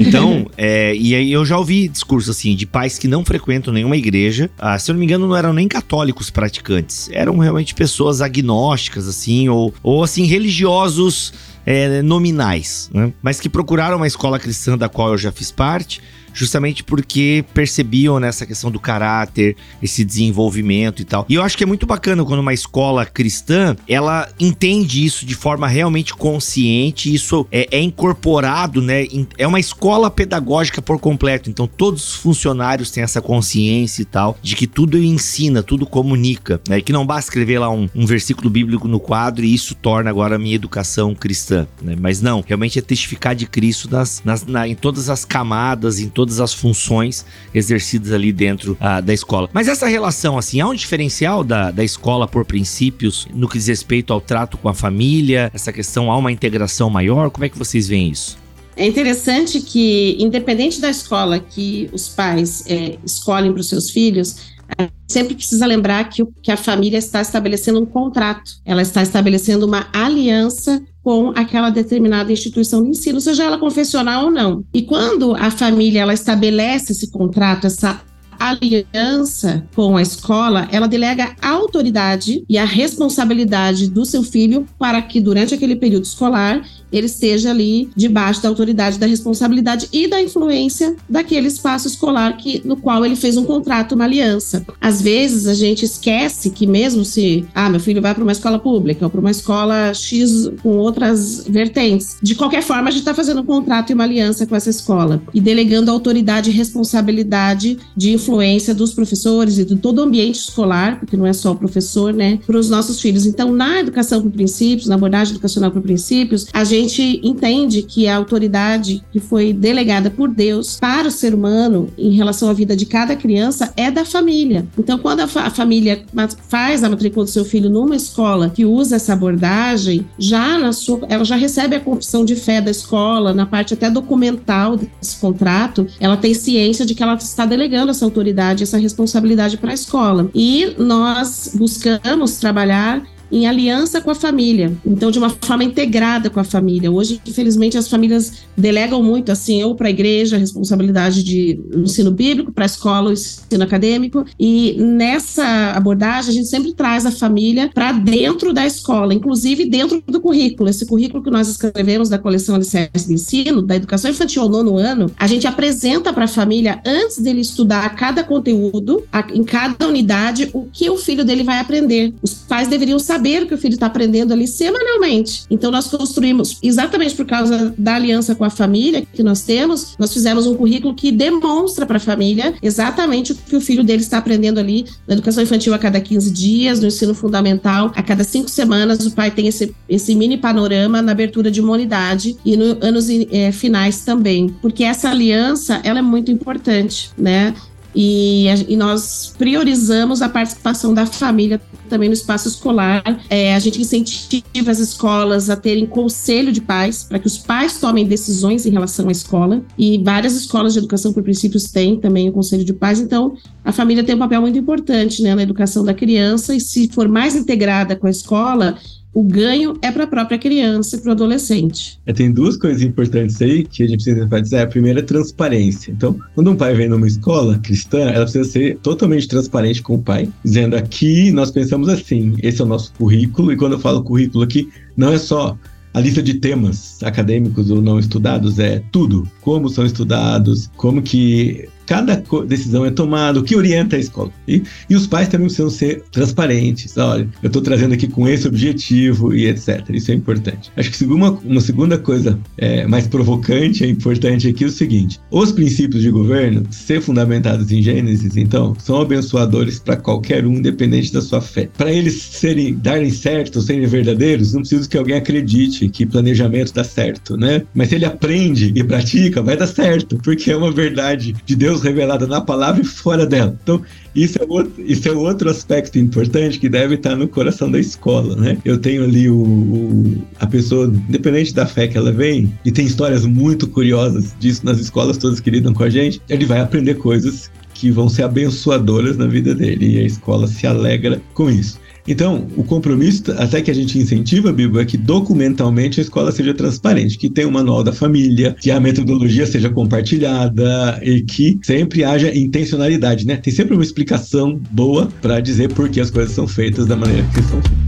S2: Então, é, e aí eu já ouvi discurso assim de pais que não frequentam nenhuma igreja. Ah, se eu não me engano, não eram nem católicos praticantes. Eram realmente pessoas agnósticas, assim, ou, ou assim, religiosos é, nominais, né? Mas que procuraram uma escola cristã da qual eu já fiz parte justamente porque percebiam nessa questão do caráter, esse desenvolvimento e tal. E eu acho que é muito bacana quando uma escola cristã, ela entende isso de forma realmente consciente, isso é, é incorporado, né? É uma escola pedagógica por completo, então todos os funcionários têm essa consciência e tal, de que tudo ensina, tudo comunica, né? Que não basta escrever lá um, um versículo bíblico no quadro e isso torna agora a minha educação cristã, né? Mas não, realmente é testificar de Cristo nas, nas, na, em todas as camadas, em todas todas as funções exercidas ali dentro ah, da escola. Mas essa relação, assim, há um diferencial da, da escola por princípios no que diz respeito ao trato com a família? Essa questão, há uma integração maior? Como é que vocês veem isso?
S4: É interessante que, independente da escola que os pais é, escolhem para os seus filhos, sempre precisa lembrar que, que a família está estabelecendo um contrato, ela está estabelecendo uma aliança com aquela determinada instituição de ensino, seja ela confessional ou não. E quando a família ela estabelece esse contrato, essa aliança com a escola, ela delega a autoridade e a responsabilidade do seu filho para que durante aquele período escolar ele esteja ali debaixo da autoridade, da responsabilidade e da influência daquele espaço escolar que, no qual ele fez um contrato, uma aliança. Às vezes a gente esquece que mesmo se, ah, meu filho vai para uma escola pública ou para uma escola X com outras vertentes, de qualquer forma a gente está fazendo um contrato e uma aliança com essa escola e delegando autoridade e responsabilidade de influência dos professores e de todo o ambiente escolar, porque não é só o professor, né, para os nossos filhos. Então, na educação por princípios, na abordagem educacional por princípios, a gente gente entende que a autoridade que foi delegada por Deus para o ser humano em relação à vida de cada criança é da família. Então, quando a, fa a família faz a matrícula do seu filho numa escola que usa essa abordagem, já na sua, ela já recebe a confissão de fé da escola, na parte até documental desse contrato, ela tem ciência de que ela está delegando essa autoridade, essa responsabilidade para a escola. E nós buscamos trabalhar em aliança com a família, então de uma forma integrada com a família. Hoje, infelizmente, as famílias delegam muito assim, ou para a igreja a responsabilidade de ensino bíblico, para a escola o ensino acadêmico, e nessa abordagem a gente sempre traz a família para dentro da escola, inclusive dentro do currículo. Esse currículo que nós escrevemos da coleção Alicerce de Ensino, da educação infantil ao nono ano, a gente apresenta para a família, antes dele estudar cada conteúdo, em cada unidade, o que o filho dele vai aprender. Os pais deveriam saber saber o que o filho está aprendendo ali semanalmente. Então, nós construímos, exatamente por causa da aliança com a família que nós temos, nós fizemos um currículo que demonstra para a família exatamente o que o filho dele está aprendendo ali na educação infantil a cada 15 dias, no ensino fundamental, a cada cinco semanas, o pai tem esse, esse mini panorama na abertura de uma unidade e nos anos é, finais também. Porque essa aliança, ela é muito importante, né? E, e, nós priorizamos a participação da família também no espaço escolar. É, a gente incentiva as escolas a terem conselho de pais, para que os pais tomem decisões em relação à escola. E várias escolas de educação por princípios têm também o conselho de pais. Então, a família tem um papel muito importante né, na educação da criança. E se for mais integrada com a escola, o ganho é para a própria criança e para o adolescente.
S3: É, tem duas coisas importantes aí que a gente precisa enfatizar. A primeira é transparência. Então, quando um pai vem numa escola cristã, ela precisa ser totalmente transparente com o pai, dizendo aqui nós pensamos assim, esse é o nosso currículo, e quando eu falo currículo aqui, não é só a lista de temas acadêmicos ou não estudados, é tudo. Como são estudados, como que cada decisão é tomada, o que orienta a escola. E, e os pais também precisam ser transparentes. Olha, eu estou trazendo aqui com esse objetivo e etc. Isso é importante. Acho que uma, uma segunda coisa é, mais provocante é importante aqui é o seguinte: os princípios de governo, ser fundamentados em Gênesis, então, são abençoadores para qualquer um, independente da sua fé. Para eles serem, darem certo, serem verdadeiros, não precisa que alguém acredite que planejamento dá certo, né? Mas se ele aprende e pratica, vai dar certo, porque é uma verdade de Deus revelada na palavra e fora dela. Então, isso é, outro, isso é outro aspecto importante que deve estar no coração da escola, né? Eu tenho ali o, o, a pessoa, independente da fé que ela vem, e tem histórias muito curiosas disso nas escolas todas que lidam com a gente, ele vai aprender coisas que vão ser abençoadoras na vida dele e a escola se alegra com isso. Então, o compromisso, até que a gente incentiva, Bibo, é que documentalmente a escola seja transparente, que tenha um manual da família, que a metodologia seja compartilhada e que sempre haja intencionalidade, né? Tem sempre uma explicação boa para dizer por que as coisas são feitas da maneira que são feitas.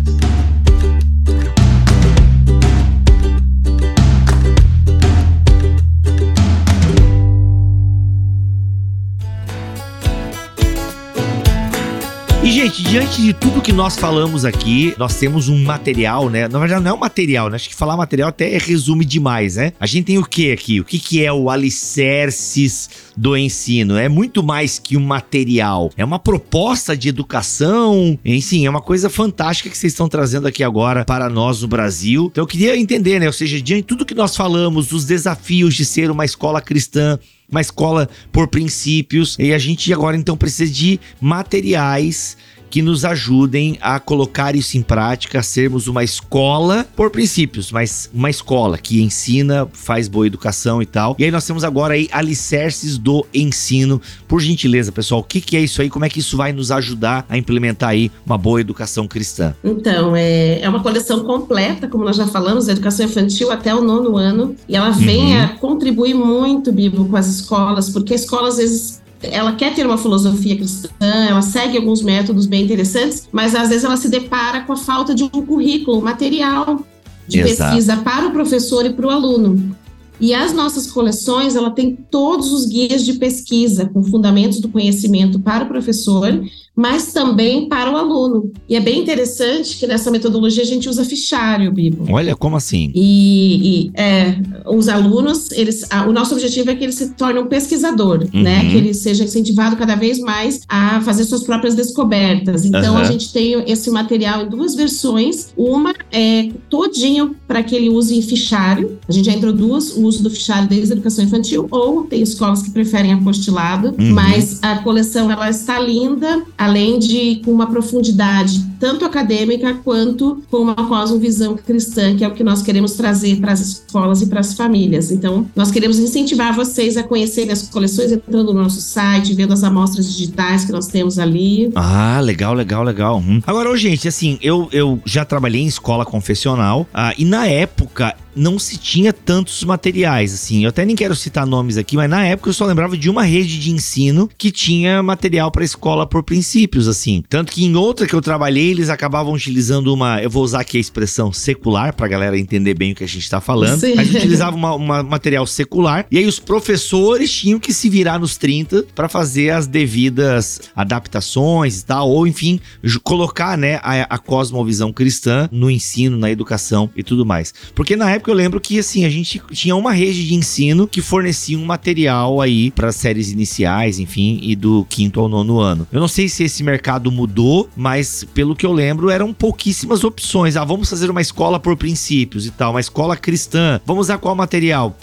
S2: Gente, diante de tudo que nós falamos aqui, nós temos um material, né? Na verdade, não é um material, né? Acho que falar material até resume demais, né? A gente tem o que aqui? O que, que é o alicerces do ensino? É muito mais que um material. É uma proposta de educação, enfim, é uma coisa fantástica que vocês estão trazendo aqui agora para nós no Brasil. Então eu queria entender, né? Ou seja, diante de tudo que nós falamos, dos desafios de ser uma escola cristã, uma escola por princípios, e a gente agora então precisa de materiais que nos ajudem a colocar isso em prática, a sermos uma escola por princípios, mas uma escola que ensina, faz boa educação e tal. E aí nós temos agora aí alicerces do ensino. Por gentileza, pessoal, o que, que é isso aí? Como é que isso vai nos ajudar a implementar aí uma boa educação cristã?
S4: Então, é, é uma coleção completa, como nós já falamos, da educação infantil até o nono ano, e ela vem uhum. a contribuir muito, Bibo, com as escolas, porque a escola às vezes ela quer ter uma filosofia cristã, ela segue alguns métodos bem interessantes, mas às vezes ela se depara com a falta de um currículo, material de Exato. pesquisa para o professor e para o aluno. E as nossas coleções, ela tem todos os guias de pesquisa com fundamentos do conhecimento para o professor mas também para o aluno. E é bem interessante que nessa metodologia a gente usa fichário, Bibo.
S2: Olha, como assim?
S4: E, e é, os alunos, eles, a, o nosso objetivo é que ele se torne um pesquisador, uhum. né? Que ele seja incentivado cada vez mais a fazer suas próprias descobertas. Então uhum. a gente tem esse material em duas versões. Uma é todinho para que ele use em fichário. A gente já introduz o uso do fichário desde a educação infantil, ou tem escolas que preferem apostilado, uhum. mas a coleção ela está linda. Além de com uma profundidade tanto acadêmica quanto com uma cosmovisão cristã, que é o que nós queremos trazer para as escolas e para as famílias. Então, nós queremos incentivar vocês a conhecerem as coleções entrando no nosso site, vendo as amostras digitais que nós temos ali.
S2: Ah, legal, legal, legal. Hum. Agora, gente, assim, eu, eu já trabalhei em escola confessional ah, e na época não se tinha tantos materiais, assim. Eu até nem quero citar nomes aqui, mas na época eu só lembrava de uma rede de ensino que tinha material para escola por princípio princípios, assim. Tanto que em outra que eu trabalhei, eles acabavam utilizando uma. Eu vou usar aqui a expressão secular, pra galera entender bem o que a gente tá falando.
S4: Sim.
S2: A gente utilizava uma, uma material secular, e aí os professores tinham que se virar nos 30 para fazer as devidas adaptações e tal, ou enfim, colocar, né, a, a cosmovisão cristã no ensino, na educação e tudo mais. Porque na época eu lembro que, assim, a gente tinha uma rede de ensino que fornecia um material aí para séries iniciais, enfim, e do quinto ao nono ano. Eu não sei se esse mercado mudou, mas pelo que eu lembro, eram pouquíssimas opções. Ah, vamos fazer uma escola por princípios e tal, uma escola cristã. Vamos usar qual material?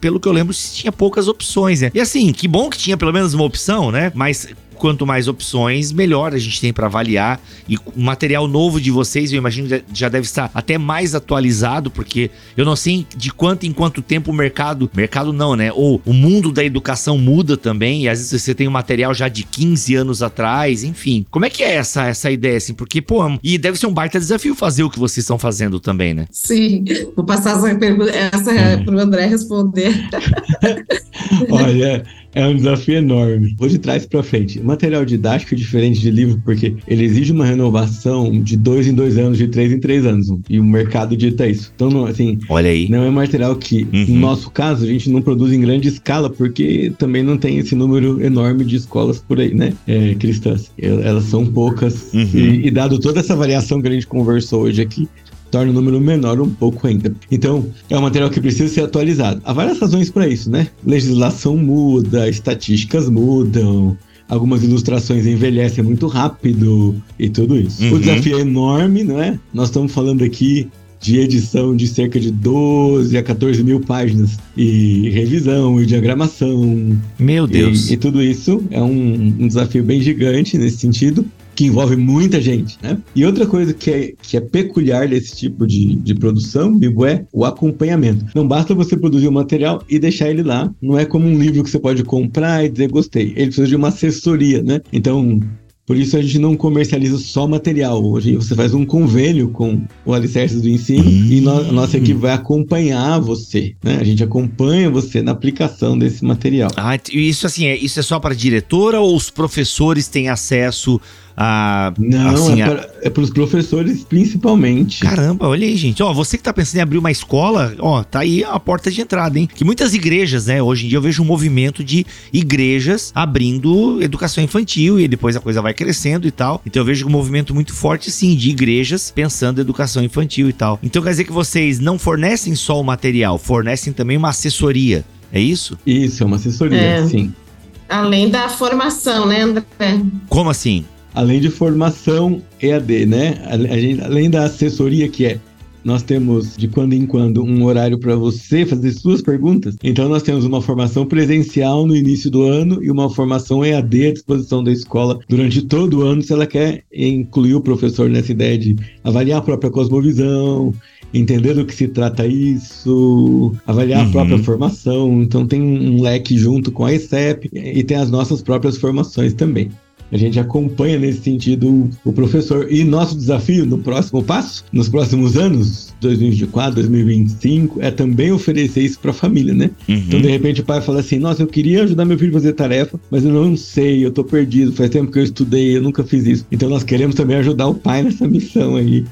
S2: Pelo que eu lembro, tinha poucas opções, né? E assim, que bom que tinha pelo menos uma opção, né? Mas quanto mais opções, melhor a gente tem para avaliar. E o material novo de vocês, eu imagino, já deve estar até mais atualizado, porque eu não sei de quanto em quanto tempo o mercado, mercado não, né? Ou o mundo da educação muda também, e às vezes você tem um material já de 15 anos atrás, enfim. Como é que é essa, essa ideia, assim? Porque, pô, e deve ser um baita desafio fazer o que vocês estão fazendo também, né?
S4: Sim, vou passar essa pergunta essa hum. para o André responder.
S3: Olha, é um desafio enorme. Vou de trás para frente. Material didático é diferente de livro, porque ele exige uma renovação de dois em dois anos, de três em três anos. E o mercado dita isso. Então, assim,
S2: Olha aí.
S3: não é material que, uhum. no nosso caso, a gente não produz em grande escala, porque também não tem esse número enorme de escolas por aí, né? É, cristãs. Elas são poucas. Uhum. E, e dado toda essa variação que a gente conversou hoje aqui, torna o número menor um pouco ainda. Então, é um material que precisa ser atualizado. Há várias razões para isso, né? Legislação muda, estatísticas mudam, algumas ilustrações envelhecem muito rápido e tudo isso. Uhum. O desafio é enorme, não é? Nós estamos falando aqui de edição de cerca de 12 a 14 mil páginas e revisão e diagramação.
S2: Meu Deus!
S3: E, e tudo isso é um, um desafio bem gigante nesse sentido que envolve muita gente, né? E outra coisa que é, que é peculiar desse tipo de, de produção, Bibo, é o acompanhamento. Não basta você produzir o um material e deixar ele lá. Não é como um livro que você pode comprar e dizer gostei. Ele precisa de uma assessoria, né? Então, por isso a gente não comercializa só material. Hoje você faz um convênio com o Alicerce do Ensino e no, a nossa equipe vai acompanhar você. Né? A gente acompanha você na aplicação desse material.
S2: Ah, isso assim, é, isso é só para a diretora ou os professores têm acesso a.
S3: Não, assim, é para os professores principalmente.
S2: Caramba, olha aí, gente. Ó, você que tá pensando em abrir uma escola, ó, tá aí a porta de entrada, hein? Que muitas igrejas, né? Hoje em dia eu vejo um movimento de igrejas abrindo educação infantil e depois a coisa vai crescendo e tal. Então eu vejo um movimento muito forte, sim, de igrejas pensando em educação infantil e tal. Então quer dizer que vocês não fornecem só o material, fornecem também uma assessoria. É isso?
S3: Isso, é uma assessoria, é. sim.
S4: Além da formação, né, André?
S2: Como assim?
S3: Além de formação EAD, né? Além da assessoria que é nós temos de quando em quando um horário para você fazer suas perguntas. Então nós temos uma formação presencial no início do ano e uma formação EAD à disposição da escola durante todo o ano, se ela quer incluir o professor nessa ideia de avaliar a própria cosmovisão, entender do que se trata isso, avaliar uhum. a própria formação. Então tem um leque junto com a ECEP e tem as nossas próprias formações também. A gente acompanha nesse sentido o professor. E nosso desafio no próximo passo, nos próximos anos, 2024, 2025, é também oferecer isso para a família, né? Uhum. Então, de repente, o pai fala assim: Nossa, eu queria ajudar meu filho a fazer tarefa, mas eu não sei, eu tô perdido, faz tempo que eu estudei, eu nunca fiz isso. Então, nós queremos também ajudar o pai nessa missão aí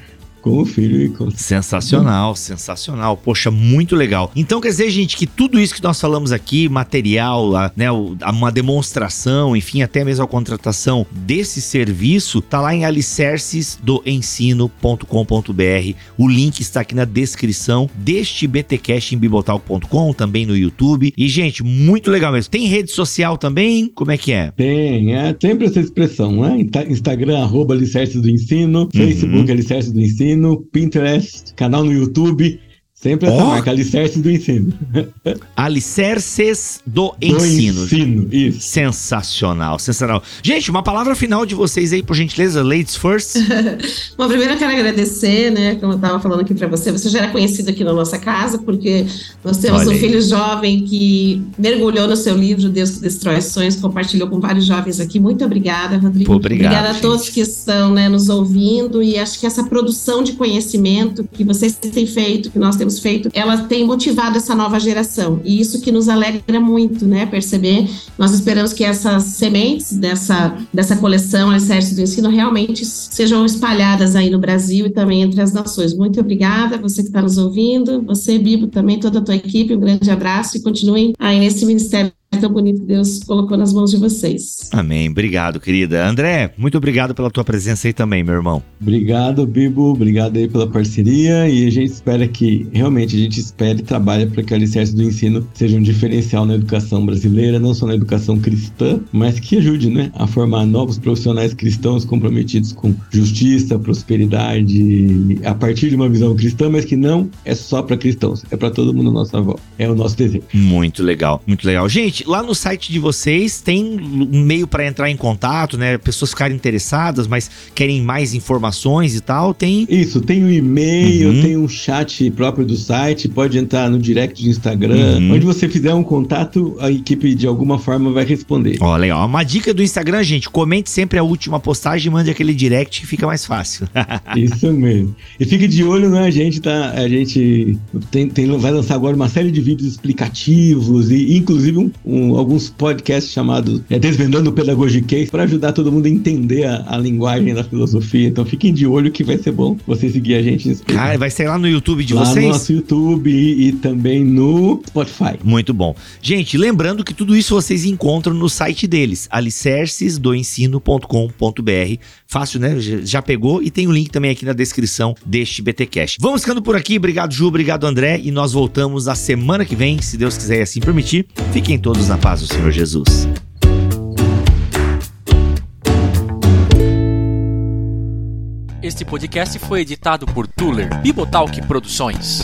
S3: com o filho e com.
S2: Sensacional, sensacional. Poxa, muito legal. Então quer dizer, gente, que tudo isso que nós falamos aqui, material, né, uma demonstração, enfim, até mesmo a contratação desse serviço, tá lá em alicercesdoensino.com.br. O link está aqui na descrição deste BTcast em bibotalk.com, também no YouTube. E, gente, muito legal mesmo. Tem rede social também? Como é que é?
S3: Tem, é sempre essa expressão, né? Instagram, arroba Alicerce do Ensino, uhum. Facebook, Alicerce do Ensino ensino, Pinterest, canal no YouTube. Sempre essa oh. marca, alicerces do ensino.
S2: alicerces do, do ensino.
S3: ensino. isso.
S2: Sensacional, sensacional. Gente, uma palavra final de vocês aí, por gentileza, ladies first.
S4: Bom, primeiro eu quero agradecer, né, como eu estava falando aqui para você, você já era conhecido aqui na nossa casa, porque nós temos Olha um aí. filho jovem que mergulhou no seu livro Deus que Destrói Sonhos, compartilhou com vários jovens aqui. Muito obrigada, Rodrigo.
S2: Obrigado,
S4: obrigada gente. a todos que estão né, nos ouvindo e acho que essa produção de conhecimento que vocês têm feito, que nós temos temos feito, ela tem motivado essa nova geração. E isso que nos alegra muito, né? Perceber. Nós esperamos que essas sementes dessa, dessa coleção Alicerce do Ensino realmente sejam espalhadas aí no Brasil e também entre as nações. Muito obrigada, você que está nos ouvindo, você, Bibo, também, toda a tua equipe, um grande abraço e continuem aí nesse ministério tão bonito que Deus colocou nas mãos de vocês.
S2: Amém. Obrigado, querida. André, muito obrigado pela tua presença aí também, meu irmão.
S3: Obrigado, Bibo. Obrigado aí pela parceria. E a gente espera que, realmente, a gente espere e trabalhe para que o alicerce do ensino seja um diferencial na educação brasileira, não só na educação cristã, mas que ajude, né, a formar novos profissionais cristãos comprometidos com justiça, prosperidade, a partir de uma visão cristã, mas que não é só para cristãos, é para todo mundo à nossa volta. É o nosso desejo.
S2: Muito legal, muito legal. Gente, lá no site de vocês tem um meio para entrar em contato, né? Pessoas ficarem interessadas, mas querem mais informações e tal. Tem.
S3: Isso, tem um e-mail, uhum. tem um chat próprio do site, pode entrar no direct do Instagram. Uhum. Onde você fizer um contato, a equipe de alguma forma vai responder.
S2: Ó, legal. Uma dica do Instagram, gente: comente sempre a última postagem e mande aquele direct que fica mais fácil.
S3: Isso mesmo. E fique de olho, né? A gente tá. A gente tem, tem, vai lançar agora uma série de vídeos explicativos e, inclusive, um, um, alguns podcasts chamados é, Desvendando Pedagogiquez para ajudar todo mundo a entender a, a, linguagem da filosofia. Então fiquem de olho que vai ser bom você seguir a gente nesse
S2: Cara, vai ser lá no YouTube de
S3: lá
S2: vocês?
S3: no nosso YouTube e, e também no Spotify.
S2: Muito bom. Gente, lembrando que tudo isso vocês encontram no site deles, alicercesdoensino.com.br. Fácil, né? Já pegou e tem o um link também aqui na descrição deste BTcast. Vamos ficando por aqui. Obrigado, Ju. Obrigado, André. E nós voltamos na semana que vem, se Deus quiser e assim permitir. Fiquem todos todos na paz do Senhor Jesus.
S5: Este podcast foi editado por Tuller Bibotalk Produções.